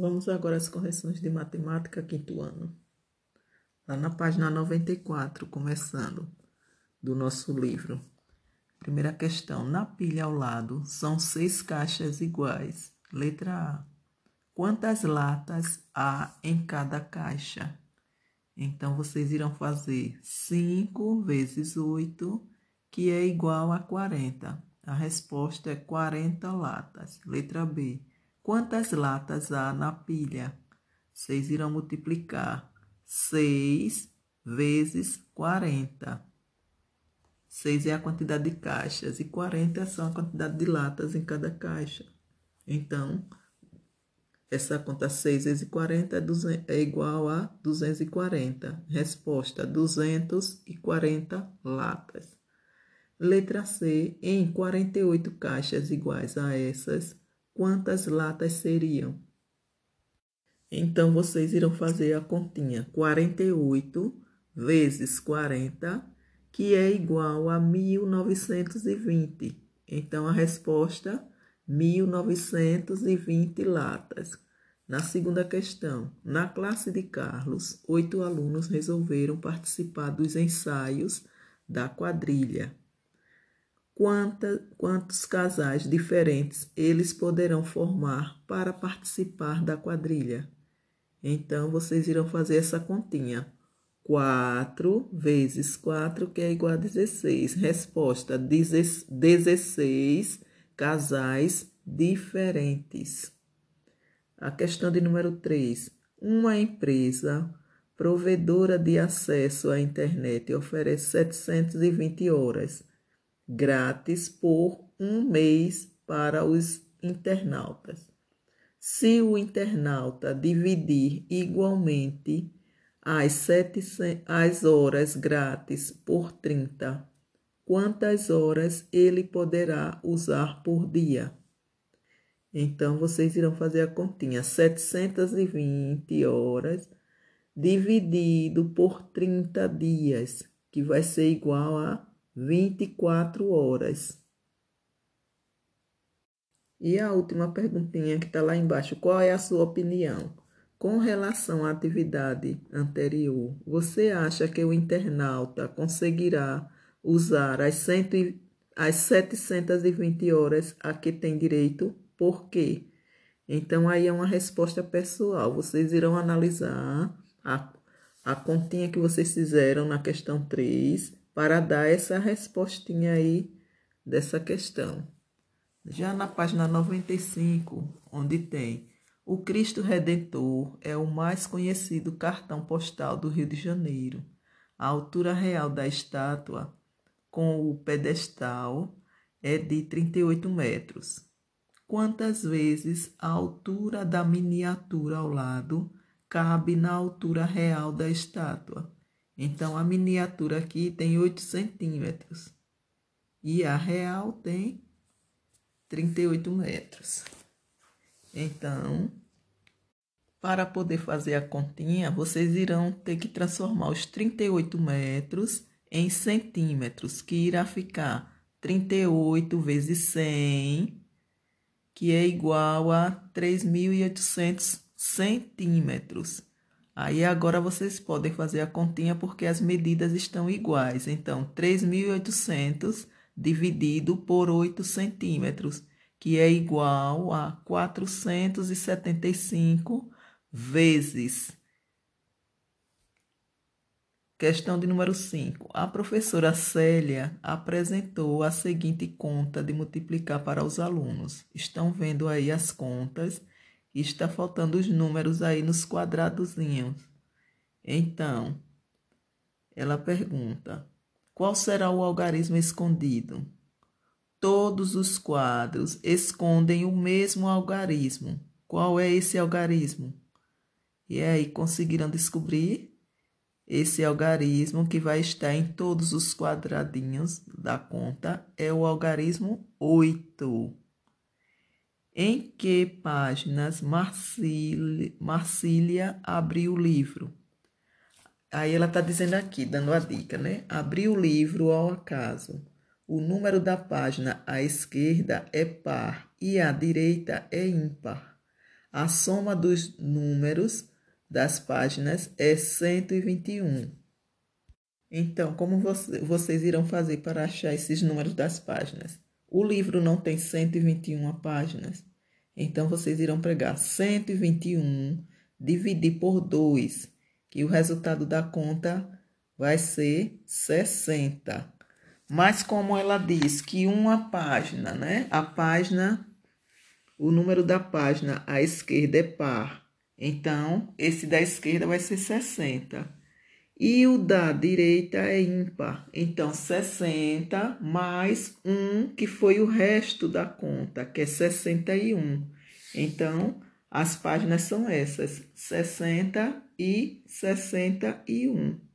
Vamos agora às correções de matemática quinto ano. Lá na página 94, começando do nosso livro. Primeira questão: na pilha ao lado são seis caixas iguais. Letra A. Quantas latas há em cada caixa? Então vocês irão fazer 5 vezes 8, que é igual a 40. A resposta é 40 latas. Letra B. Quantas latas há na pilha? Vocês irão multiplicar 6 vezes 40. 6 é a quantidade de caixas e 40 são a quantidade de latas em cada caixa. Então, essa conta 6 vezes 40 é, é igual a 240. Resposta: 240 latas. Letra C. Em 48 caixas iguais a essas, quantas latas seriam? Então, vocês irão fazer a continha 48 vezes 40, que é igual a 1920. Então, a resposta, 1920 latas. Na segunda questão, na classe de Carlos, oito alunos resolveram participar dos ensaios da quadrilha quanta, quantos casais diferentes eles poderão formar para participar da quadrilha. Então, vocês irão fazer essa continha. 4 vezes 4, que é igual a 16. Resposta: 16 casais diferentes. A questão de número 3. Uma empresa provedora de acesso à internet oferece 720 horas grátis por um mês para os internautas. Se o internauta dividir igualmente as, sete, as horas grátis por 30, quantas horas ele poderá usar por dia? Então, vocês irão fazer a continha. 720 horas dividido por 30 dias, que vai ser igual a 24 horas. E a última perguntinha que está lá embaixo: qual é a sua opinião? Com relação à atividade anterior, você acha que o internauta conseguirá usar as, cento e, as 720 horas a que tem direito? Por quê? Então, aí é uma resposta pessoal. Vocês irão analisar a, a continha que vocês fizeram na questão 3 para dar essa respostinha aí dessa questão. Já na página 95, onde tem o Cristo Redentor é o mais conhecido cartão postal do Rio de Janeiro. A altura real da estátua com o pedestal é de 38 metros. Quantas vezes a altura da miniatura ao lado cabe na altura real da estátua? Então, a miniatura aqui tem 8 centímetros e a real tem 38 metros. Então, para poder fazer a continha, vocês irão ter que transformar os 38 metros em centímetros, que irá ficar 38 vezes 100, que é igual a 3.800 centímetros. Aí agora vocês podem fazer a continha porque as medidas estão iguais. Então, 3.800 dividido por 8 centímetros, que é igual a 475 vezes. Questão de número 5. A professora Célia apresentou a seguinte conta de multiplicar para os alunos. Estão vendo aí as contas está faltando os números aí nos quadradozinhos. Então, ela pergunta: qual será o algarismo escondido? Todos os quadros escondem o mesmo algarismo. Qual é esse algarismo? E aí conseguiram descobrir esse algarismo que vai estar em todos os quadradinhos da conta é o algarismo 8. Em que páginas Marcília abriu o livro? Aí ela está dizendo aqui, dando a dica, né? Abriu o livro ao acaso. O número da página à esquerda é par e à direita é ímpar. A soma dos números das páginas é 121. Então, como você, vocês irão fazer para achar esses números das páginas? O livro não tem 121 páginas. Então, vocês irão pegar 121, dividir por 2, que o resultado da conta vai ser 60. Mas como ela diz que uma página, né? A página, o número da página à esquerda é par. Então, esse da esquerda vai ser 60. E o da direita é ímpar. Então, 60 mais 1, que foi o resto da conta, que é 61. Então, as páginas são essas: 60 e 61.